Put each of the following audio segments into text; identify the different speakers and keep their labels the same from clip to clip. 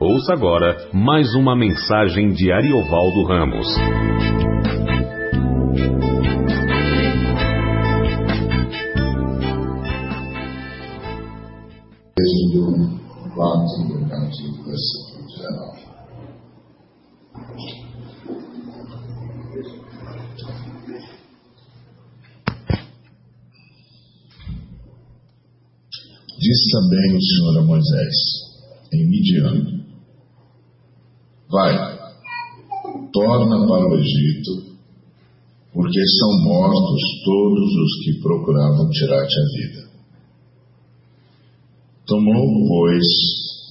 Speaker 1: Ouça agora mais uma mensagem de Ariovaldo Ramos.
Speaker 2: 4, do capítulo versículo 19. Diz também o Senhor a Moisés, em Midian: Vai, torna para o Egito, porque são mortos todos os que procuravam tirar-te a vida. Tomou, pois,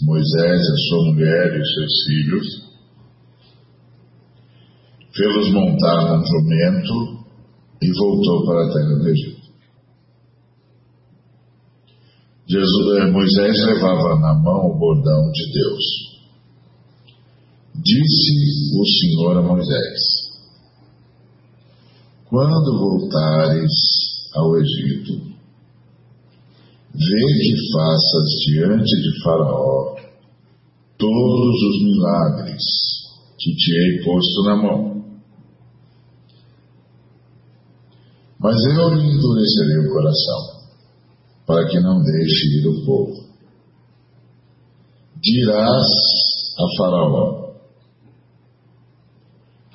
Speaker 2: Moisés a sua mulher e os seus filhos, fê-los montar num jumento e voltou para a terra do Egito. Jesus, eh, Moisés levava na mão o bordão de Deus. Disse o Senhor a Moisés: Quando voltares ao Egito, vê que faças diante de Faraó todos os milagres que te hei posto na mão. Mas eu lhe endurecerei o coração para que não deixe ir o povo. Dirás a Faraó: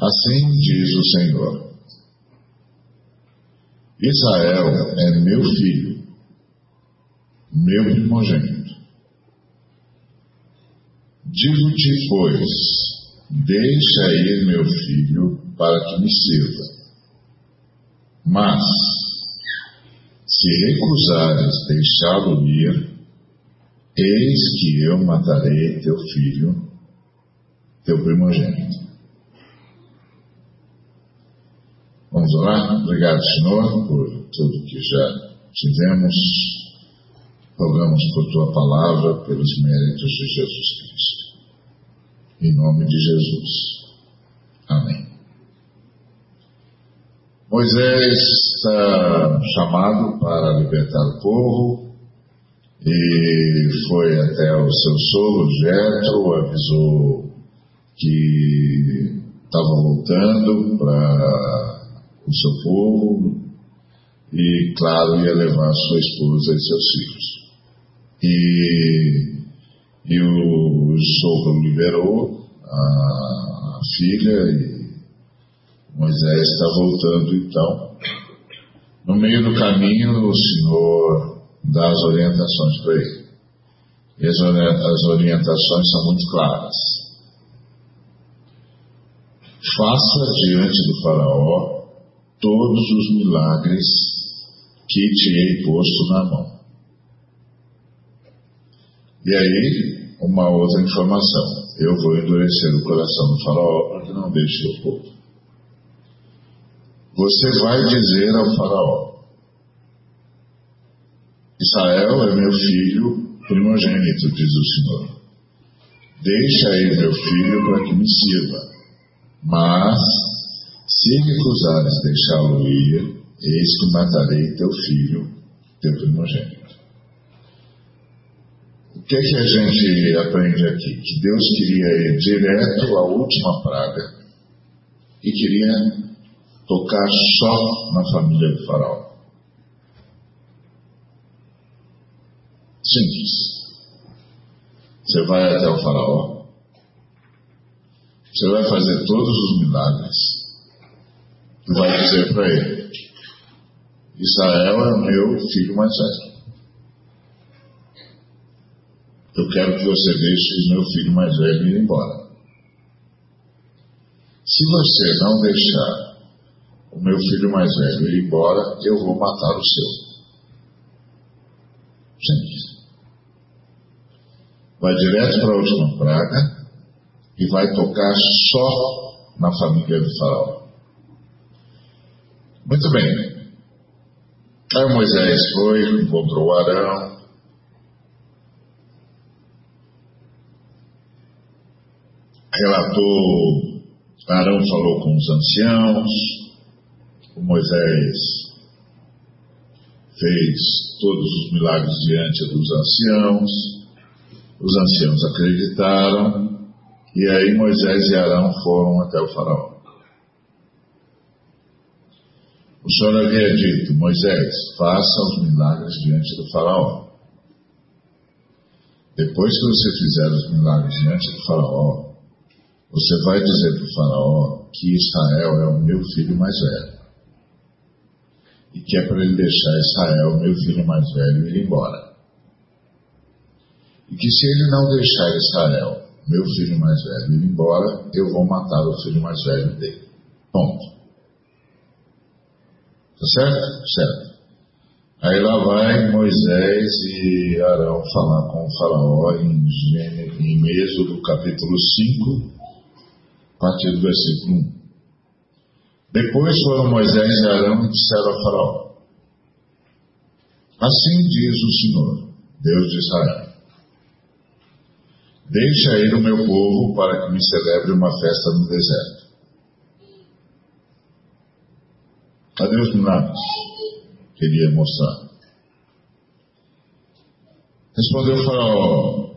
Speaker 2: Assim diz o Senhor: Israel é meu filho, meu primogênito. Digo-te, pois, deixa ir meu filho para que me sirva. Mas, se recusares deixá-lo ir, eis que eu matarei teu filho, teu primogênito. Vamos orar? Obrigado, Senhor, por tudo que já tivemos. Rogamos por tua palavra, pelos méritos de Jesus Cristo. Em nome de Jesus. Amém. Moisés está chamado para libertar o povo e foi até o seu sogro Jetro, avisou que estava voltando para o seu povo e, claro, ia levar sua esposa e seus filhos. E, e o sogro liberou a filha e Moisés está voltando então. No meio do caminho, o Senhor dá as orientações para ele. E as orientações são muito claras. Faça diante do Faraó todos os milagres que te hei posto na mão. E aí, uma outra informação. Eu vou endurecer o coração do Faraó para que não deixe o povo. Você vai dizer ao Faraó: Israel é meu filho primogênito, diz o Senhor. Deixa aí meu filho para que me sirva. Mas, se recusares deixá-lo ir, eis que matarei teu filho, teu primogênito. O que é que a gente aprende aqui? Que Deus queria ir direto à última praga e queria tocar só na família do faraó. Simples. Você vai até o faraó, você vai fazer todos os milagres vai dizer para ele: Israel é o meu filho mais velho. Eu quero que você deixe meu filho mais velho ir embora. Se você não deixar o meu filho mais velho ir embora, eu vou matar o seu. Simples. Vai direto para a última praga e vai tocar só na família do faraó. Muito bem. Aí Moisés foi, encontrou Arão. Relatou, Arão falou com os anciãos, Moisés fez todos os milagres diante dos anciãos, Os anciãos acreditaram, e aí Moisés e Arão foram até o faraó. O Senhor havia dito, Moisés, faça os milagres diante do faraó. Depois que você fizer os milagres diante do faraó, você vai dizer para o faraó que Israel é o meu filho mais velho. E que é para ele deixar Israel, meu filho mais velho, ir embora. E que se ele não deixar Israel, meu filho mais velho, ir embora, eu vou matar o filho mais velho dele. Ponto. Tá certo? Certo. Aí lá vai Moisés e Arão falar com o faraó em, em Êxodo capítulo 5, a partir do versículo 1. Depois foram Moisés e Arão e disseram ao faraó, Assim diz o Senhor, Deus de Israel, Deixa ir o meu povo para que me celebre uma festa no deserto. Cadê os milagres? Queria mostrar. Respondeu faraó,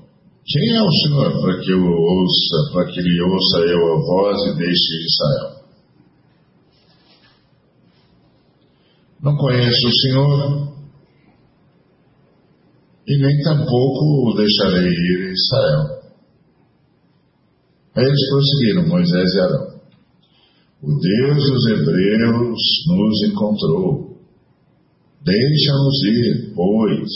Speaker 2: quem é o Senhor para que eu ouça, para que ele ouça eu a voz e deixe Israel? Não conheço o Senhor e nem tampouco o deixarei ir Israel. Aí eles prosseguiram, Moisés e Arão. O Deus dos Hebreus nos encontrou. Deixa-nos ir, pois,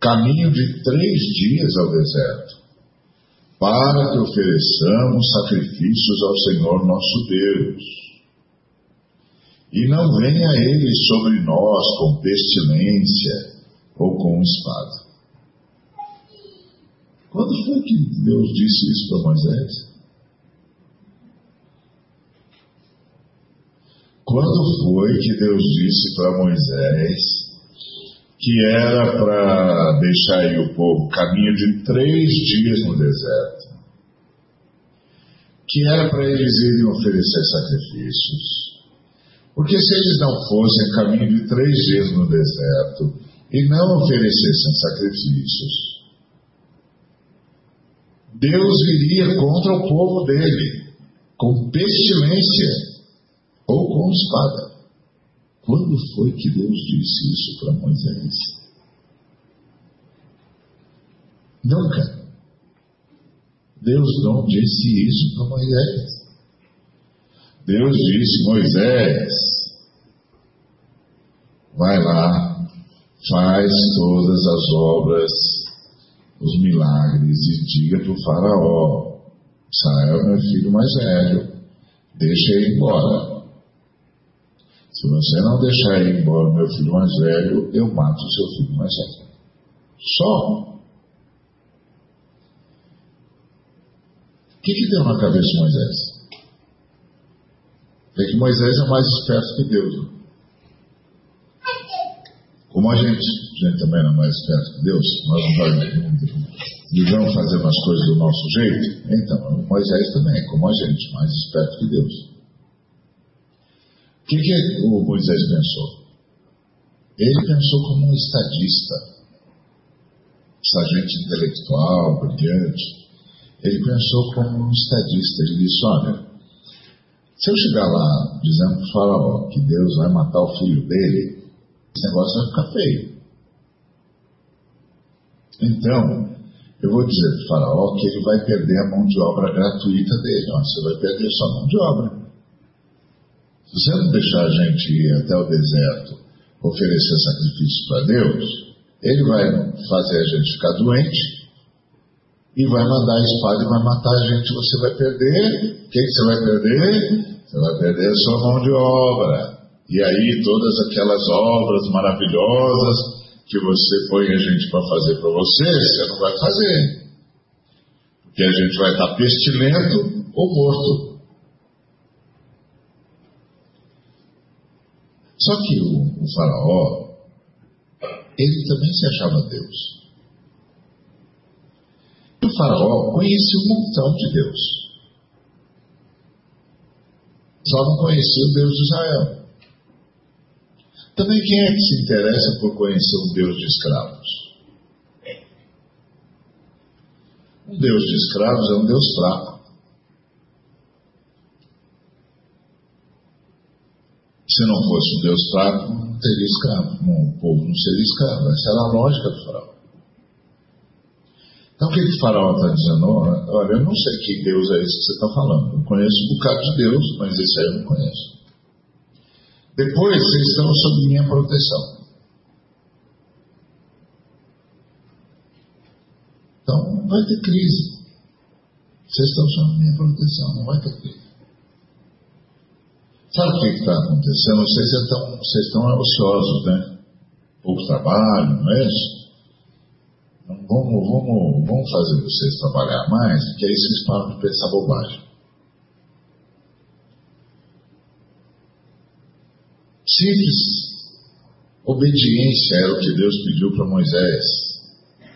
Speaker 2: caminho de três dias ao deserto, para que ofereçamos sacrifícios ao Senhor nosso Deus. E não venha ele sobre nós com pestilência ou com espada. Quando foi que Deus disse isso para Moisés? Quando foi que Deus disse para Moisés que era para deixar aí o povo caminho de três dias no deserto? Que era para eles irem oferecer sacrifícios? Porque se eles não fossem caminho de três dias no deserto e não oferecessem sacrifícios, Deus viria contra o povo dele com pestilência ou com espada. Quando foi que Deus disse isso para Moisés? Nunca. Deus não disse isso para Moisés. Deus disse: Moisés, vai lá, faz todas as obras os milagres e diga para o faraó, Israel é meu filho mais velho, deixa ele embora. Se você não deixar ele embora, meu filho mais velho, eu mato o seu filho mais velho. Só. O que, que deu na cabeça de Moisés? É que Moisés é mais esperto que Deus. Como a gente gente também não é mais esperto que Deus, nós não vamos fazer umas coisas do nosso jeito. Então, Moisés também é como a gente, mais esperto que Deus. Que, que o Moisés pensou? Ele pensou como um estadista, sargento intelectual, brilhante. Ele pensou como um estadista. Ele disse: Olha, se eu chegar lá dizendo para o faraó que Deus vai matar o filho dele, esse negócio vai ficar feio. Então, eu vou dizer para o faraó que ele vai perder a mão de obra gratuita dele. Você vai perder sua mão de obra. Se você não deixar a gente ir até o deserto oferecer sacrifício para Deus, ele vai fazer a gente ficar doente e vai mandar a espada e vai matar a gente. Você vai perder. O que, você vai perder? Você vai perder a sua mão de obra. E aí todas aquelas obras maravilhosas que você põe a gente para fazer para você, você não vai fazer. Porque a gente vai estar pestilento ou morto. Só que o, o faraó, ele também se achava Deus. O faraó conhecia um montão de Deus. Só não conhecia o Deus de Israel. Também quem é que se interessa por conhecer um Deus de escravos? Um Deus de escravos é um Deus fraco. Se não fosse um Deus fraco, não teria escravo. O povo não seria escravo. Essa era a lógica do faraó. Então o que, que o faraó está dizendo? Olha, eu não sei que Deus é esse que você está falando. Eu conheço um bocado de Deus, mas esse aí eu não conheço. Depois vocês estão sob minha proteção. Então não vai ter crise. Vocês estão sob minha proteção, não vai ter crise. Sabe o que está acontecendo? Vocês estão, vocês estão ociosos, né? Pouco trabalho, não é isso? Então, vamos, vamos, vamos fazer vocês trabalhar mais, que aí vocês param de pensar bobagem. Simples obediência era o que Deus pediu para Moisés.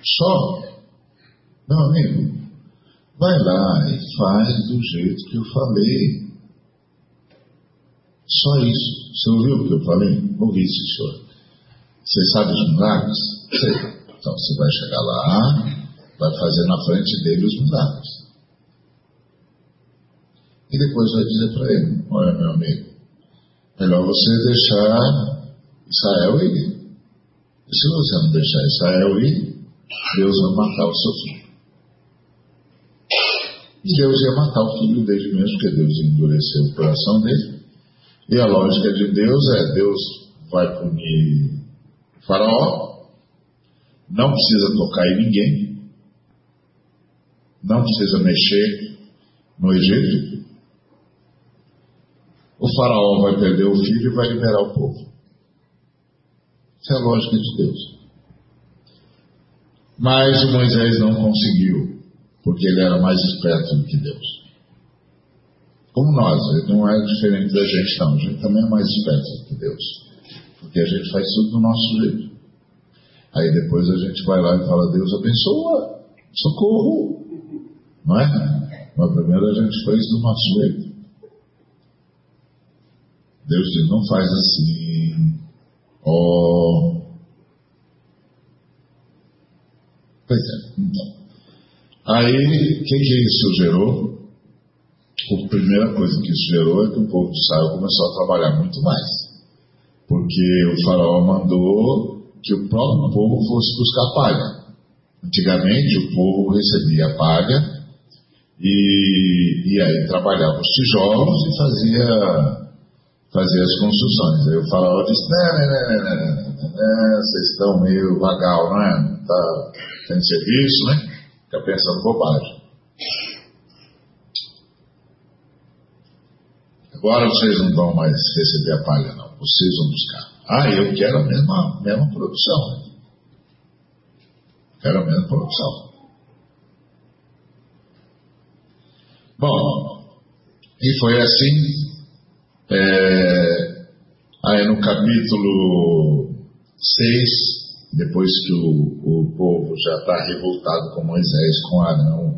Speaker 2: Só. Meu amigo, vai lá e faz do jeito que eu falei. Só isso. Você ouviu o que eu falei? Ouvi, senhor. Você sabe os milagres? Sei. Então você vai chegar lá, vai fazer na frente dele os milagres. E depois vai dizer para ele: Olha, meu amigo, melhor você deixar Israel ir. E se você não deixar Israel ir, Deus vai matar o seu filho. E Deus ia matar o filho dele mesmo, porque Deus ia endurecer o coração dele. E a lógica de Deus é: Deus vai punir Faraó, não precisa tocar em ninguém, não precisa mexer no Egito. O Faraó vai perder o filho e vai liberar o povo. Essa é a lógica de Deus. Mas Moisés não conseguiu, porque ele era mais esperto do que Deus. Como nós, ele não é diferente da gente, não. A gente também é mais esperto que Deus. Porque a gente faz tudo do nosso jeito. Aí depois a gente vai lá e fala, Deus abençoa, socorro. Não é? Mas primeiro a gente faz do nosso jeito. Deus diz, não faz assim. Oh. Pois é, então. Aí, o que, que isso gerou? A primeira coisa que isso gerou é que o povo de Israel começou a trabalhar muito mais. Porque o faraó mandou que o próprio povo fosse buscar palha. Antigamente o povo recebia palha e, e aí trabalhava os tijolos e fazia, fazia as construções. Aí o faraó disse, né, né, né, né, né, né vocês estão meio vagal, não é? Tá, tem serviço, né? Fica pensando bobagem. Agora vocês não vão mais receber a palha, não. Vocês vão buscar. Ah, eu quero a mesma, mesma produção. Quero a mesma produção. Bom, e foi assim. É, aí no capítulo 6, depois que o, o povo já está revoltado com Moisés, com Arão,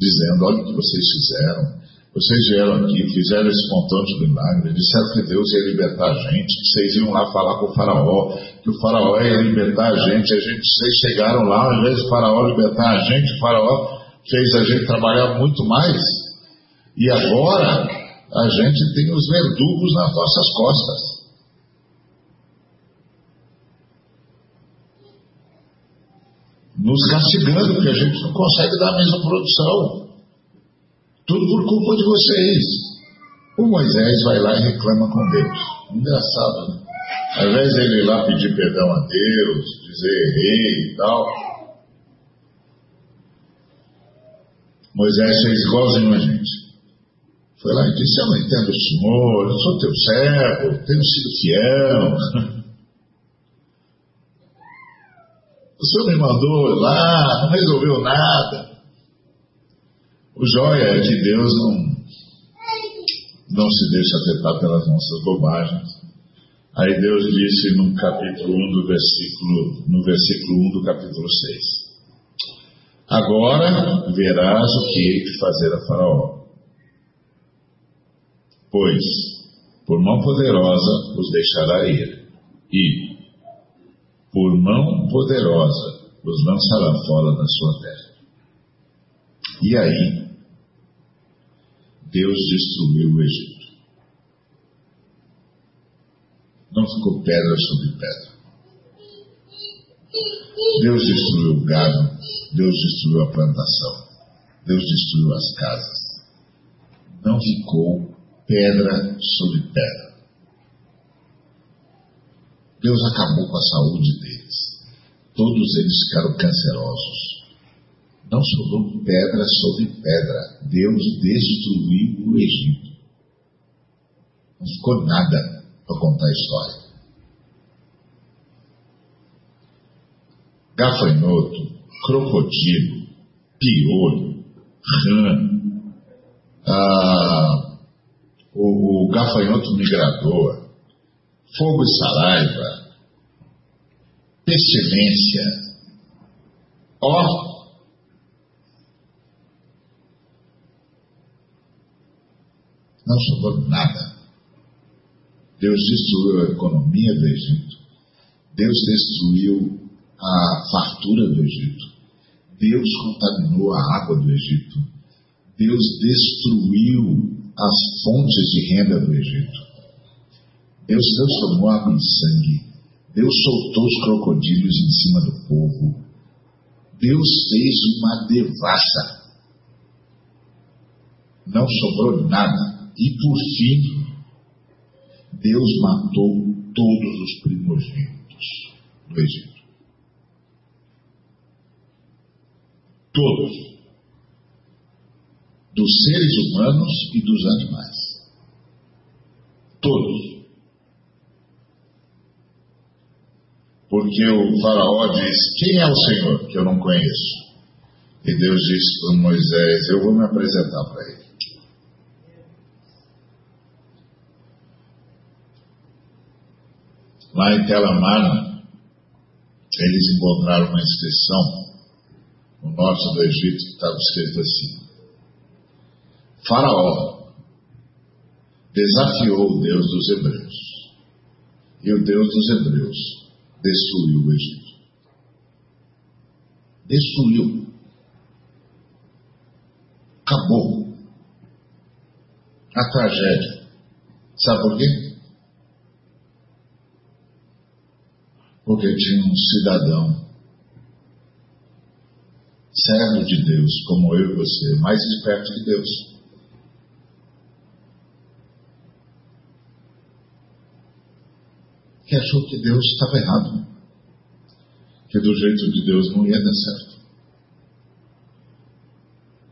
Speaker 2: dizendo: olha o que vocês fizeram vocês vieram aqui, fizeram esse montão de milagre, disseram que Deus ia libertar a gente, que vocês iam lá falar com o faraó, que o faraó ia libertar a gente, a gente, vocês chegaram lá, ao invés do faraó libertar a gente, o faraó fez a gente trabalhar muito mais. E agora a gente tem os verdugos nas nossas costas. Nos castigando, porque a gente não consegue dar a mesma produção. Tudo por culpa de vocês. O Moisés vai lá e reclama com Deus. Engraçado, né? Ao invés de ele ir lá pedir perdão a Deus, dizer errei e tal, Moisés fez igualzinho a gente. Foi lá e disse: Eu não entendo o Senhor, eu sou teu servo, tenho sido fiel. O Senhor me mandou lá, não resolveu nada. O jóia é que Deus não, não se deixa afetar pelas nossas bobagens. Aí Deus disse no capítulo 1 do versículo, no versículo 1 do capítulo 6. Agora verás o que hei de fazer a Faraó. Pois, por mão poderosa os deixará ir, e, por mão poderosa, os lançará fora da sua terra. E aí, Deus destruiu o Egito. Não ficou pedra sobre pedra. Deus destruiu o gado, Deus destruiu a plantação, Deus destruiu as casas. Não ficou pedra sobre pedra. Deus acabou com a saúde deles. Todos eles ficaram cancerosos. Não sobrou pedra sobre pedra. Deus destruiu o Egito. Não ficou nada para contar a história. Gafanhoto, crocodilo, piolho, rã, ah, o, o gafanhoto migrador, fogo e saliva, pestilência. Ó, não sobrou nada. Deus destruiu a economia do Egito. Deus destruiu a fartura do Egito. Deus contaminou a água do Egito. Deus destruiu as fontes de renda do Egito. Deus transformou água em sangue. Deus soltou os crocodilos em cima do povo. Deus fez uma devassa. Não sobrou nada. E por fim, Deus matou todos os primogênitos do Egito. Todos. Dos seres humanos e dos animais. Todos. Porque o faraó diz, quem é o Senhor que eu não conheço? E Deus disse para Moisés, eu vou me apresentar para ele. Lá em Telamana, eles encontraram uma inscrição no norte do Egito que estava escrito assim: Faraó desafiou o Deus dos Hebreus, e o Deus dos Hebreus destruiu o Egito. Destruiu. Acabou. A tragédia. Sabe por quê? Porque tinha um cidadão servo de Deus, como eu e você, mais esperto que Deus. Que achou que Deus estava errado. Que do jeito de Deus não ia dar certo.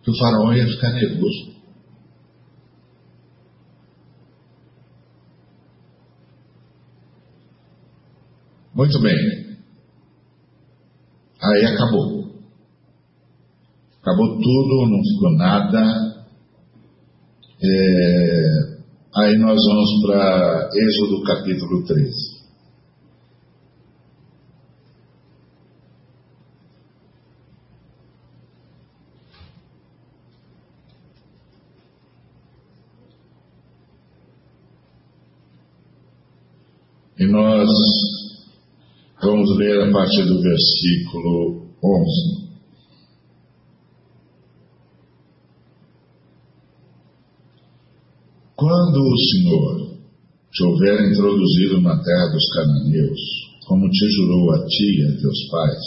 Speaker 2: Que o faraó ia ficar nervoso. Muito bem. Aí acabou. Acabou tudo, não ficou nada. É... Aí nós vamos para Êxodo capítulo 13. E nós Ler a partir do versículo 11. Quando o Senhor te houver introduzido na terra dos cananeus, como te jurou a ti e a teus pais,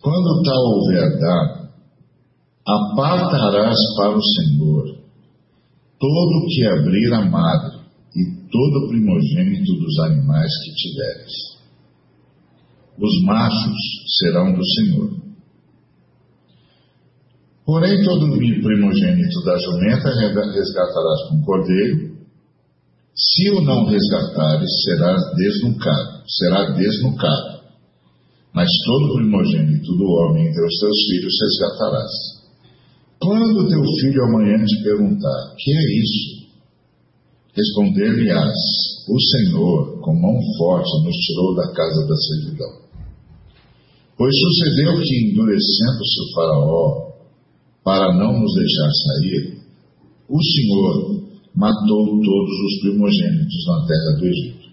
Speaker 2: quando tal houver dado, apartarás para o Senhor todo o que abrir a madre e todo primogênito dos animais que tiveres os machos serão do Senhor. Porém, todo primogênito da jumenta resgatarás com cordeiro. Se o não resgatares, será desnucado, será desnucado. Mas todo primogênito do homem entre os teus filhos resgatarás. Quando teu filho amanhã te perguntar, que é isso? Responder-lhe-ás, o Senhor, com mão forte, nos tirou da casa da servidão. Pois sucedeu que, endurecendo-se o Faraó para não nos deixar sair, o Senhor matou todos os primogênitos na terra do Egito,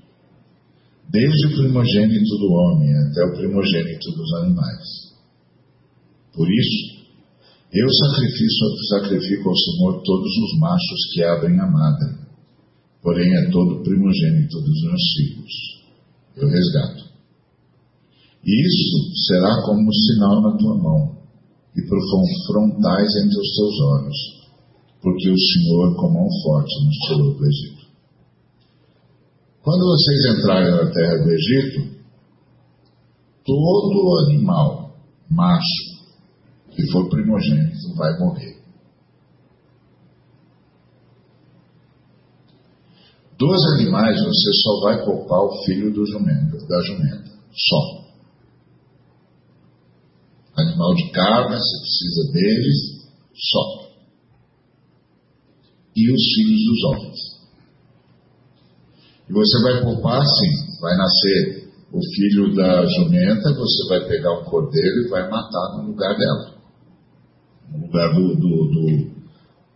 Speaker 2: desde o primogênito do homem até o primogênito dos animais. Por isso, Eu sacrifico, sacrifico ao Senhor todos os machos que abrem a madre, porém é todo primogênito dos meus filhos. Eu resgato. Isso será como um sinal na tua mão e frontais entre os teus olhos, porque o Senhor com mão forte nos tirou do Egito. Quando vocês entrarem na terra do Egito, todo animal macho que for primogênito vai morrer. Dos animais você só vai poupar o filho do jumento, da jumenta, só. Animal de carne, você precisa deles, só. E os filhos dos homens. E você vai poupar assim, vai nascer o filho da jumenta, você vai pegar um cordeiro e vai matar no lugar dela. No lugar do, do, do,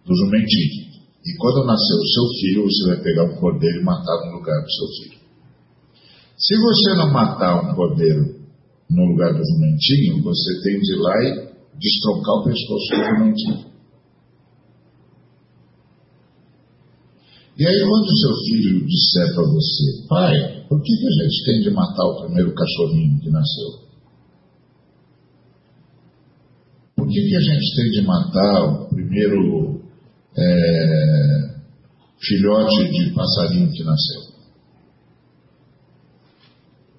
Speaker 2: do jumentinho. E quando nascer o seu filho, você vai pegar um cordeiro e matar no lugar do seu filho. Se você não matar um cordeiro no lugar do jumentinho, você tem de ir lá e destroncar o pescoço do jumentinho. E aí, quando o seu filho disser para você, pai, por que, que a gente tem de matar o primeiro cachorrinho que nasceu? Por que, que a gente tem de matar o primeiro é, filhote de passarinho que nasceu?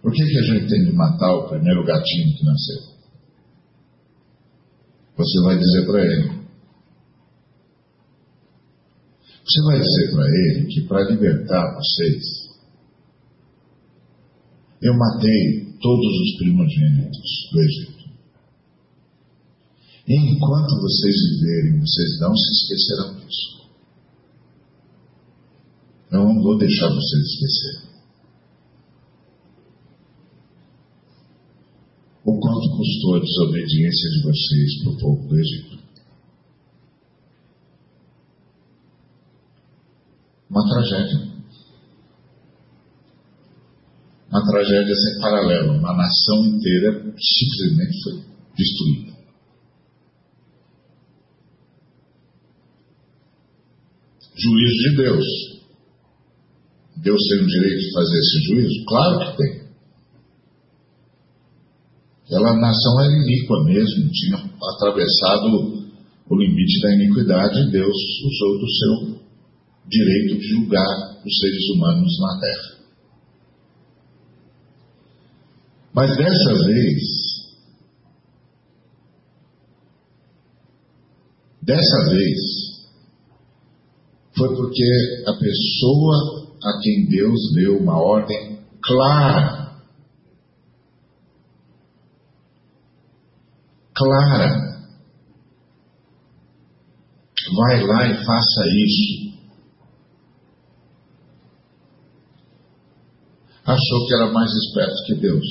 Speaker 2: Por que, que a gente tem de matar o primeiro gatinho que nasceu? Você vai dizer para ele. Você vai dizer para ele que para libertar vocês, eu matei todos os primogênitos do Egito. E enquanto vocês viverem, vocês não se esquecerão disso. Não vou deixar vocês esquecerem. O quanto custou a desobediência de vocês para o povo do Egito. Uma tragédia. Uma tragédia sem paralelo. Uma nação inteira simplesmente foi destruída. Juízo de Deus. Deus tem o direito de fazer esse juízo? Claro que tem. Aquela nação era iníqua mesmo, tinha atravessado o limite da iniquidade e Deus usou do seu direito de julgar os seres humanos na terra. Mas dessa vez, dessa vez, foi porque a pessoa a quem Deus deu uma ordem clara clara. Vai lá e faça isso. Achou que era mais esperto que Deus.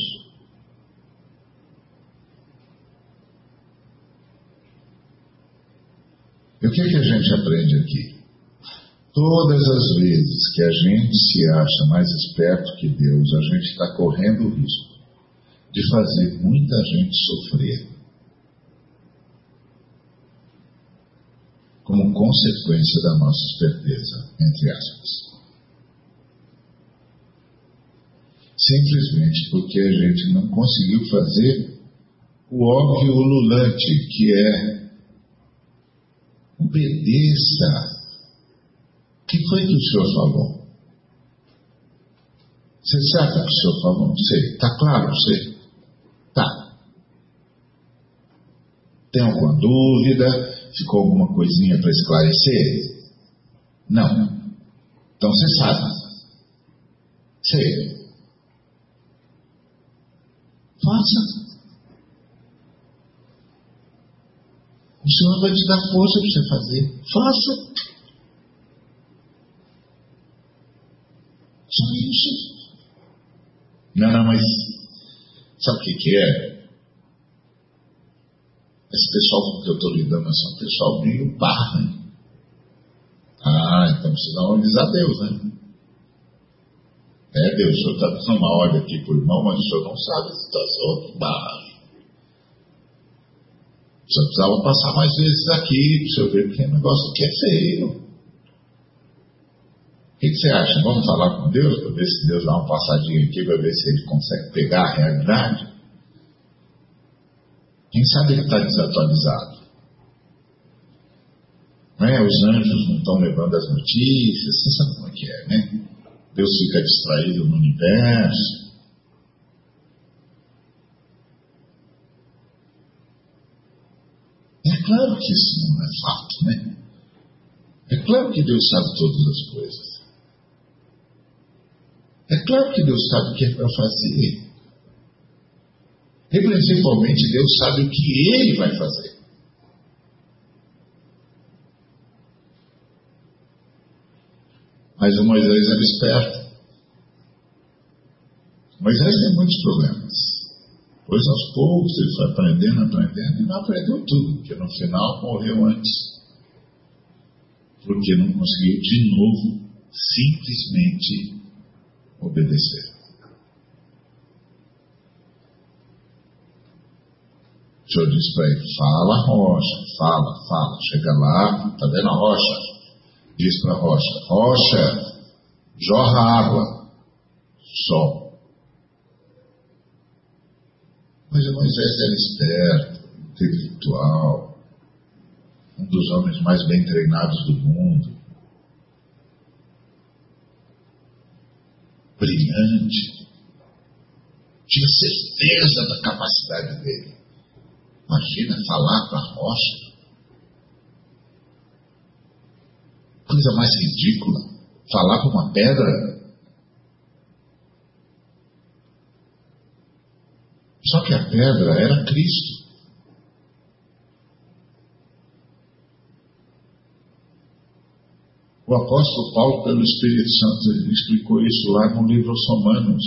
Speaker 2: E o que, que a gente aprende aqui? Todas as vezes que a gente se acha mais esperto que Deus, a gente está correndo o risco de fazer muita gente sofrer como consequência da nossa esperteza, entre aspas. Simplesmente porque a gente não conseguiu fazer o óbvio ululante, que é obedeça. O que foi que o senhor falou? Você sabe o que o senhor falou? Não sei. Está claro? Sei. Tá. Tem alguma dúvida? Ficou alguma coisinha para esclarecer? Não. Então você sabe. Sei. Faça. O Senhor vai te dar força para você fazer. Faça. Só isso. Não, não, mas sabe o que, que é? Esse pessoal com que eu estou lidando é um pessoal meio barra. Né? Ah, então precisamos avisar Deus, né? É, Deus, o senhor está dando uma ordem aqui para o irmão, mas o senhor não sabe a situação que barra. Só precisava passar mais vezes aqui para você ver, porque o negócio aqui é feio. O que, que você acha? Vamos falar com Deus para ver se Deus dá uma passadinha aqui para ver se ele consegue pegar a realidade? Quem sabe ele está desatualizado? Né? Os anjos não estão levando as notícias, você sabe como é que é, né? Deus fica distraído no universo. É claro que isso não é fato, né? É claro que Deus sabe todas as coisas. É claro que Deus sabe o que é para fazer. E principalmente Deus sabe o que Ele vai fazer. Mas o Moisés era esperto. Moisés tem muitos problemas. Pois aos poucos ele foi aprendendo, aprendendo e não aprendeu tudo, porque no final morreu antes. Porque não conseguiu de novo simplesmente obedecer. O Senhor disse para ele: fala, rocha, fala, fala. Chega lá, está vendo a rocha? diz para a rocha: Rocha, jorra água, sol. Mas Moisés era esperto, intelectual, um dos homens mais bem treinados do mundo, brilhante, tinha certeza da capacidade dele. Imagina falar para a rocha. coisa mais ridícula. Falar com uma pedra. Só que a pedra era Cristo. O apóstolo Paulo, pelo Espírito Santo, explicou isso lá no livro aos Romanos.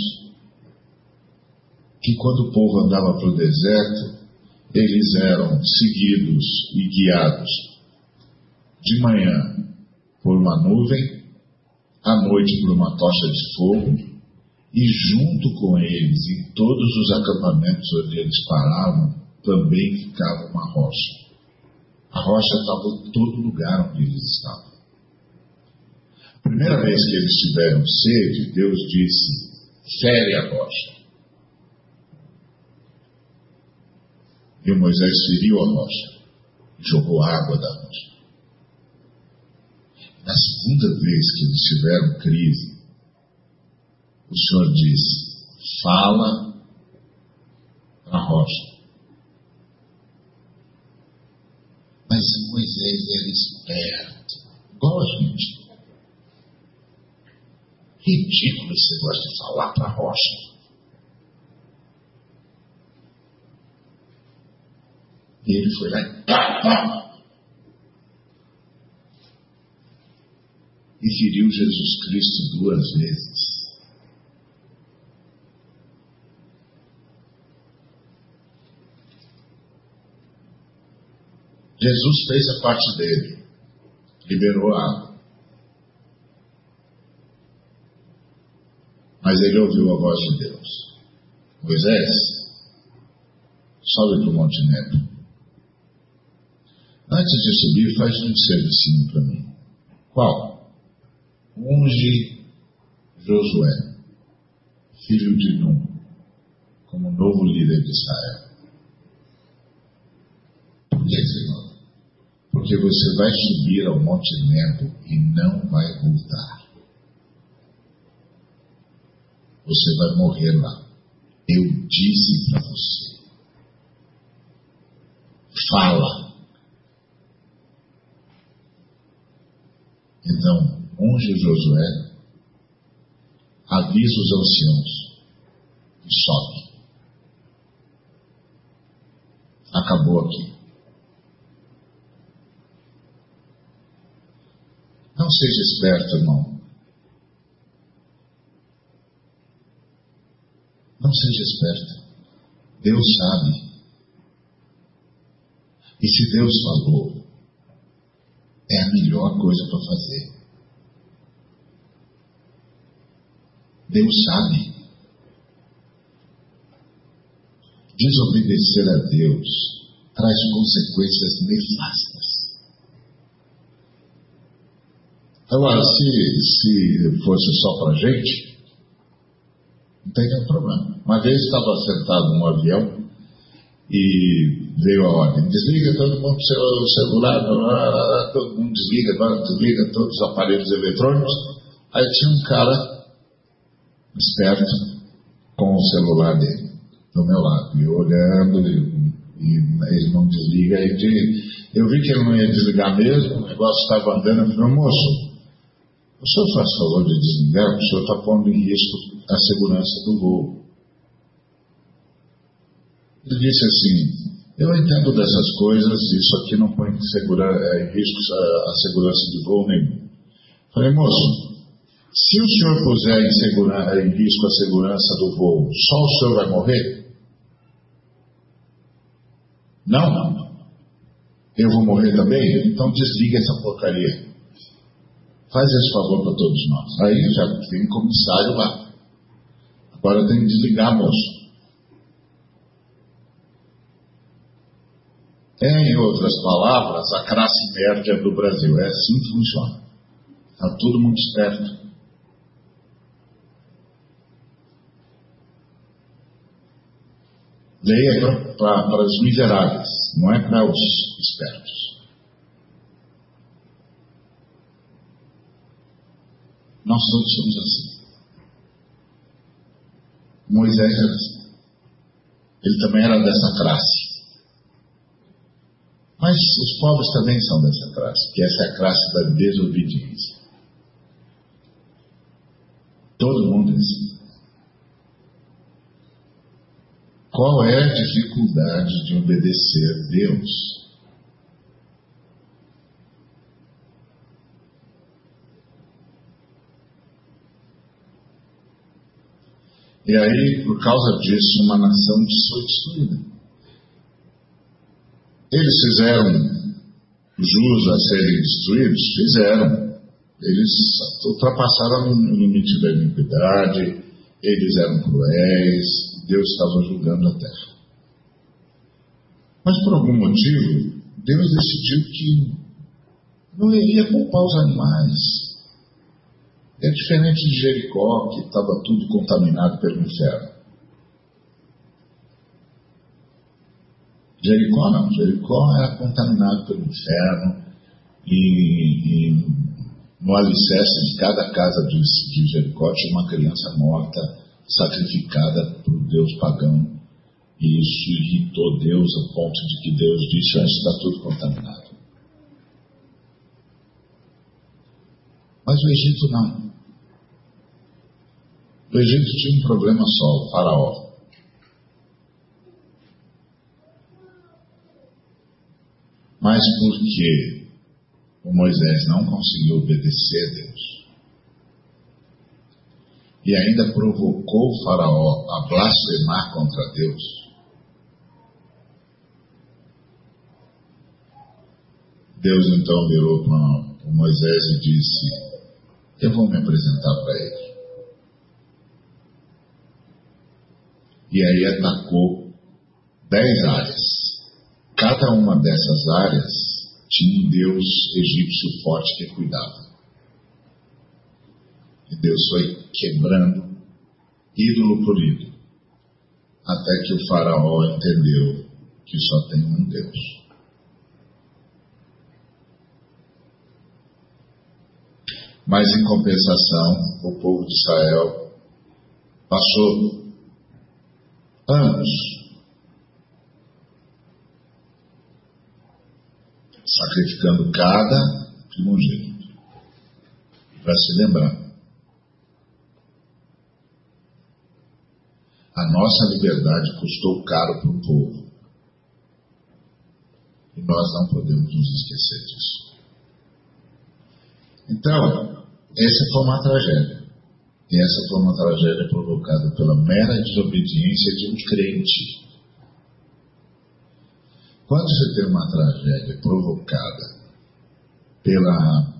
Speaker 2: Que quando o povo andava para o deserto, eles eram seguidos e guiados de manhã por uma nuvem, à noite por uma tocha de fogo, e junto com eles, em todos os acampamentos onde eles paravam, também ficava uma rocha. A rocha estava em todo lugar onde eles estavam. A primeira vez que eles tiveram sede, Deus disse: fere a rocha. E Moisés feriu a rocha, jogou água da rocha. Na segunda vez que eles tiveram crise, o Senhor disse: fala a rocha. Mas Moisés era esperto, igual a gente. Ridículo esse negócio de falar para a rocha. E ele foi lá e pá, pá, e feriu Jesus Cristo duas vezes. Jesus fez a parte dele, liberou a água. Mas ele ouviu a voz de Deus. Moisés, sobe para o Monte Nebo. Antes de subir, faz um serviço para mim. Qual? unge Josué, filho de Num, como novo líder de Israel. Por que, Senhor? Porque você vai subir ao Monte Nebo e não vai voltar. Você vai morrer lá. Eu disse para você. Fala. Então, unge Josué, avisa os anciãos e sobe. Acabou aqui. Não seja esperto, irmão. Não seja esperto. Deus sabe. E se Deus falou, é a melhor coisa para fazer. Deus sabe. Desobedecer a Deus traz consequências nefastas. Agora, se, se fosse só para gente, não teria problema. Uma vez estava sentado num avião e veio a ordem: desliga todo mundo seu celular, todo mundo desliga, desliga todos os aparelhos eletrônicos. Aí tinha um cara esperto com o celular dele do meu lado, e olhando, e, e ele não desliga. E eu vi que ele não ia desligar mesmo, o negócio estava andando. Eu falei: moço, o senhor faz favor de desligar, o senhor está pondo em risco a segurança do voo. Ele disse assim: Eu entendo dessas coisas, isso aqui não põe em, é, em risco a, a, segurança de voo nenhum. Falei, moço, se o senhor puser em, segura, em risco a segurança do voo, só o senhor vai morrer? Não? Eu vou morrer também? Então desliga essa porcaria. Faz esse favor para todos nós. Aí já tem comissário lá. Agora tem que desligar, moço. Em outras palavras, a classe média do Brasil. É assim que funciona. Está todo mundo esperto. Lei é para os miseráveis, não é para os espertos. Nós todos somos assim. Moisés era assim. Ele também era dessa classe. Mas os pobres também são dessa classe, que essa é a classe da desobediência. Todo mundo é assim. Qual é a dificuldade de obedecer a Deus? E aí, por causa disso, uma nação foi destruída. Eles fizeram jus a serem destruídos? Fizeram. Eles ultrapassaram o limite da iniquidade, eles eram cruéis, Deus estava julgando a terra. Mas por algum motivo, Deus decidiu que não iria culpar os animais, é diferente de Jericó, que estava tudo contaminado pelo inferno. Jericó não, Jericó era contaminado pelo inferno e, e no alicerce de cada casa de, de Jericó tinha uma criança morta, sacrificada por Deus pagão. E isso irritou Deus ao ponto de que Deus disse: ah, está tudo contaminado. Mas o Egito não. O Egito tinha um problema só, o faraó. Mas porque o Moisés não conseguiu obedecer a Deus e ainda provocou o faraó a blasfemar contra Deus, Deus então virou para Moisés e disse: Eu vou me apresentar para ele. e aí atacou dez áreas. Cada uma dessas áreas tinha um deus egípcio forte que cuidava. E Deus foi quebrando ídolo por ídolo, até que o faraó entendeu que só tem um Deus. Mas em compensação, o povo de Israel passou anos. Sacrificando cada primogênito. Para se lembrar. A nossa liberdade custou caro para o povo. E nós não podemos nos esquecer disso. Então, essa foi uma tragédia. E essa foi uma tragédia provocada pela mera desobediência de um crente. Quando você tem uma tragédia provocada pela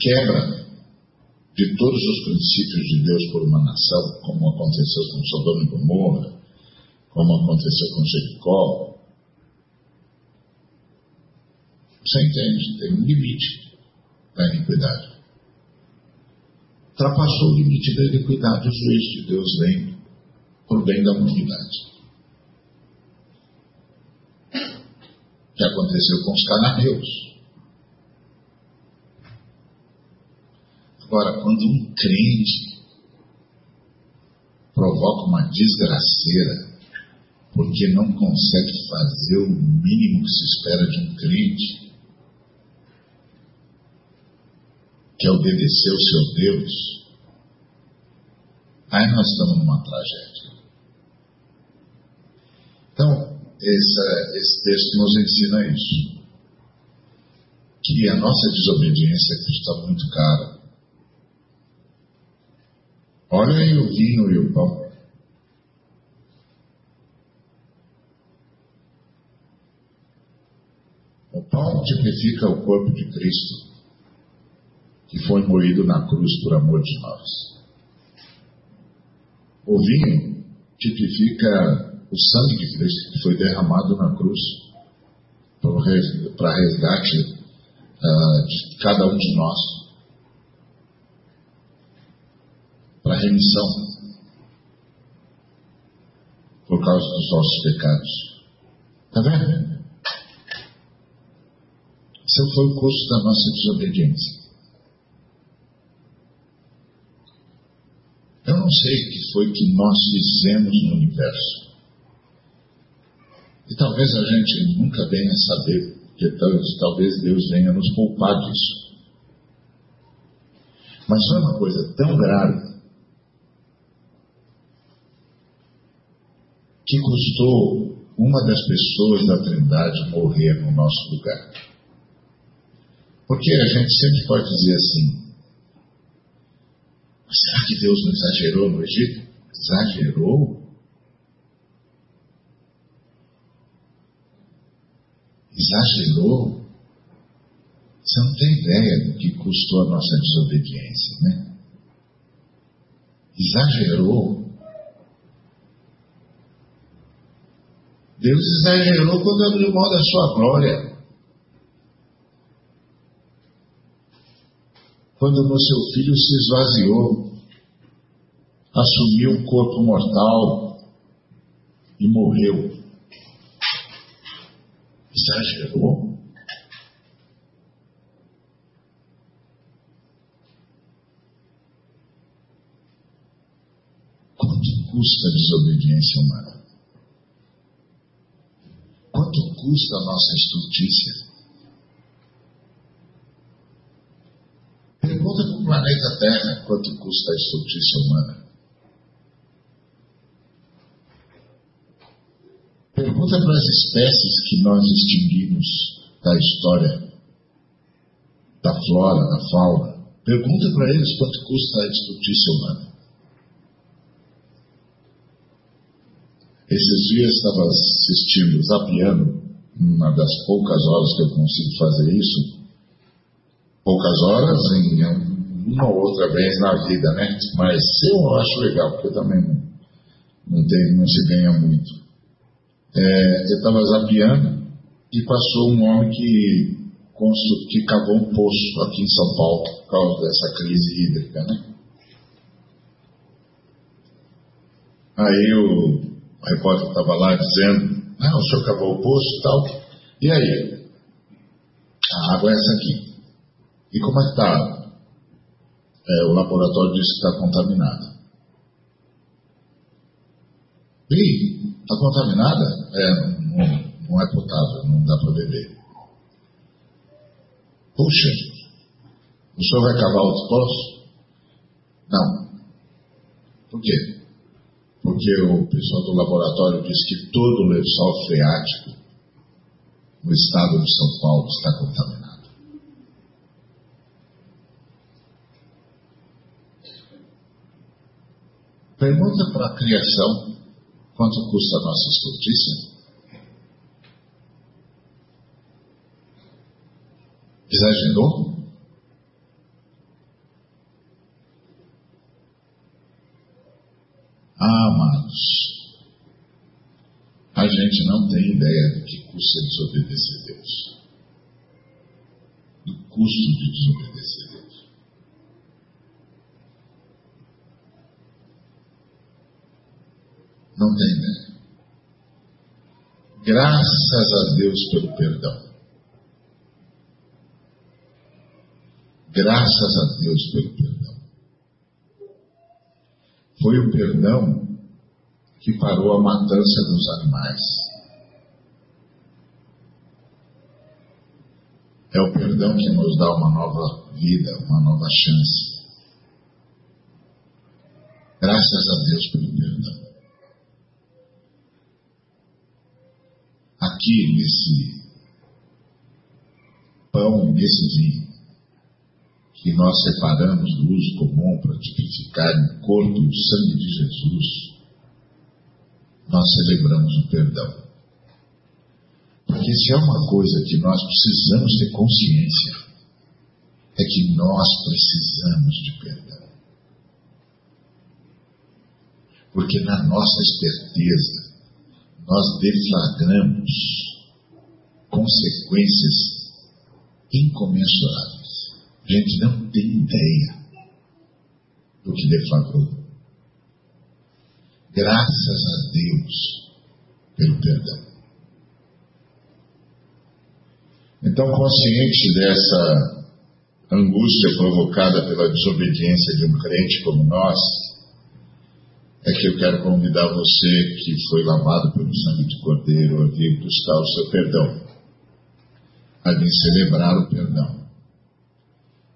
Speaker 2: quebra de todos os princípios de Deus por uma nação, como aconteceu com Sodoma e Gomorra, como aconteceu com Jericó, você entende, tem um limite da iniquidade. Ultrapassou o limite da iniquidade, o juiz de Deus vem por bem da humanidade. Que aconteceu com os cananeus. Agora, quando um crente provoca uma desgraceira porque não consegue fazer o mínimo que se espera de um crente, que é obedecer o seu Deus, aí nós estamos numa tragédia. Então, esse, esse texto nos ensina isso. Que a nossa desobediência custa muito caro. Olha aí o vinho e o pão. O pão tipifica o corpo de Cristo, que foi moído na cruz por amor de nós. O vinho tipifica o sangue de Cristo que foi derramado na cruz para resgate uh, de cada um de nós, para remissão por causa dos nossos pecados. Está vendo? Esse foi o custo da nossa desobediência. Eu não sei o que foi que nós fizemos no universo e talvez a gente nunca venha saber, porque talvez Deus venha nos poupar disso. Mas foi uma coisa tão grave que custou uma das pessoas da Trindade morrer no nosso lugar. Porque a gente sempre pode dizer assim: será que Deus não exagerou no Egito? Exagerou? Exagerou, você não tem ideia do que custou a nossa desobediência, né? Exagerou. Deus exagerou quando abriu mão da sua glória. Quando o seu filho se esvaziou, assumiu um corpo mortal e morreu exagerou. Quanto custa a desobediência humana? Quanto custa a nossa estultícia? Pergunta para o planeta Terra quanto custa a estultícia humana. Pergunta para as espécies que nós extinguimos da história, da flora, da fauna. Pergunta para eles quanto custa a estultícia humana. Esses dias estava assistindo, zapiando, uma das poucas horas que eu consigo fazer isso. Poucas horas em uma ou outra vez na vida, né? Mas eu acho legal, porque também não, tem, não se ganha muito é, eu estava zapeando e passou um homem que, que cavou um poço aqui em São Paulo por causa dessa crise hídrica, né? Aí o repórter estava lá dizendo, ah, o senhor cavou o poço e tal. E aí? A água é essa aqui. E como é que está? É, o laboratório disse que está contaminada. E Está contaminada? É, não, não é potável, não dá para beber. Puxa, o senhor vai cavar outro poço? Não. Por quê? Porque o pessoal do laboratório diz que todo o lençol freático no estado de São Paulo está contaminado. Pergunta para a criação Quanto custa a nossa estultícia? Exagerou? Ah, amados, ideia do que custa desobedecer a Deus. Do custo de desobedecer a Deus. Não tem ideia. Graças a Deus pelo perdão. Graças a Deus pelo perdão. Foi o perdão que parou a matança dos animais. É o perdão que nos dá uma nova vida, uma nova chance. Graças a Deus pelo perdão. Aqui nesse pão, nesse vinho, que nós separamos do uso comum para tipificar o corpo e o sangue de Jesus, nós celebramos o perdão. Porque se é uma coisa que nós precisamos ter consciência, é que nós precisamos de perdão. Porque na nossa esperteza, nós deflagramos consequências incomensuráveis. A gente não tem ideia do que deflagrou. Graças a Deus pelo perdão. Então, consciente dessa angústia provocada pela desobediência de um crente como nós, é que eu quero convidar você que foi lavado pelo sangue de Cordeiro a vir buscar o seu perdão, a vir celebrar o perdão.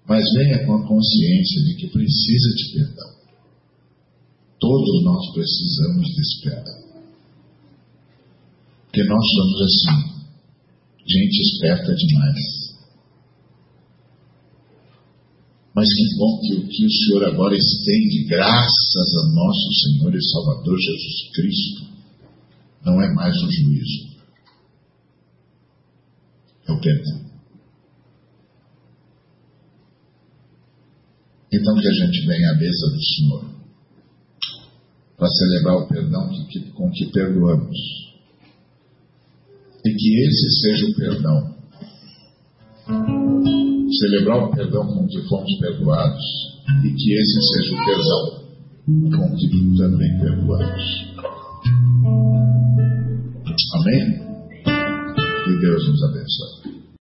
Speaker 2: Mas venha com a consciência de que precisa de perdão. Todos nós precisamos desse perdão. Porque nós somos assim, gente esperta demais. Mas que bom que o que o Senhor agora estende, graças a nosso Senhor e Salvador Jesus Cristo, não é mais o juízo, é o perdão. Então que a gente venha à mesa do Senhor para celebrar o perdão que, com que perdoamos. E que esse seja o perdão. Celebrar o perdão com que fomos perdoados. E que esse seja o perdão com que também perdoamos. Amém? Que Deus nos abençoe.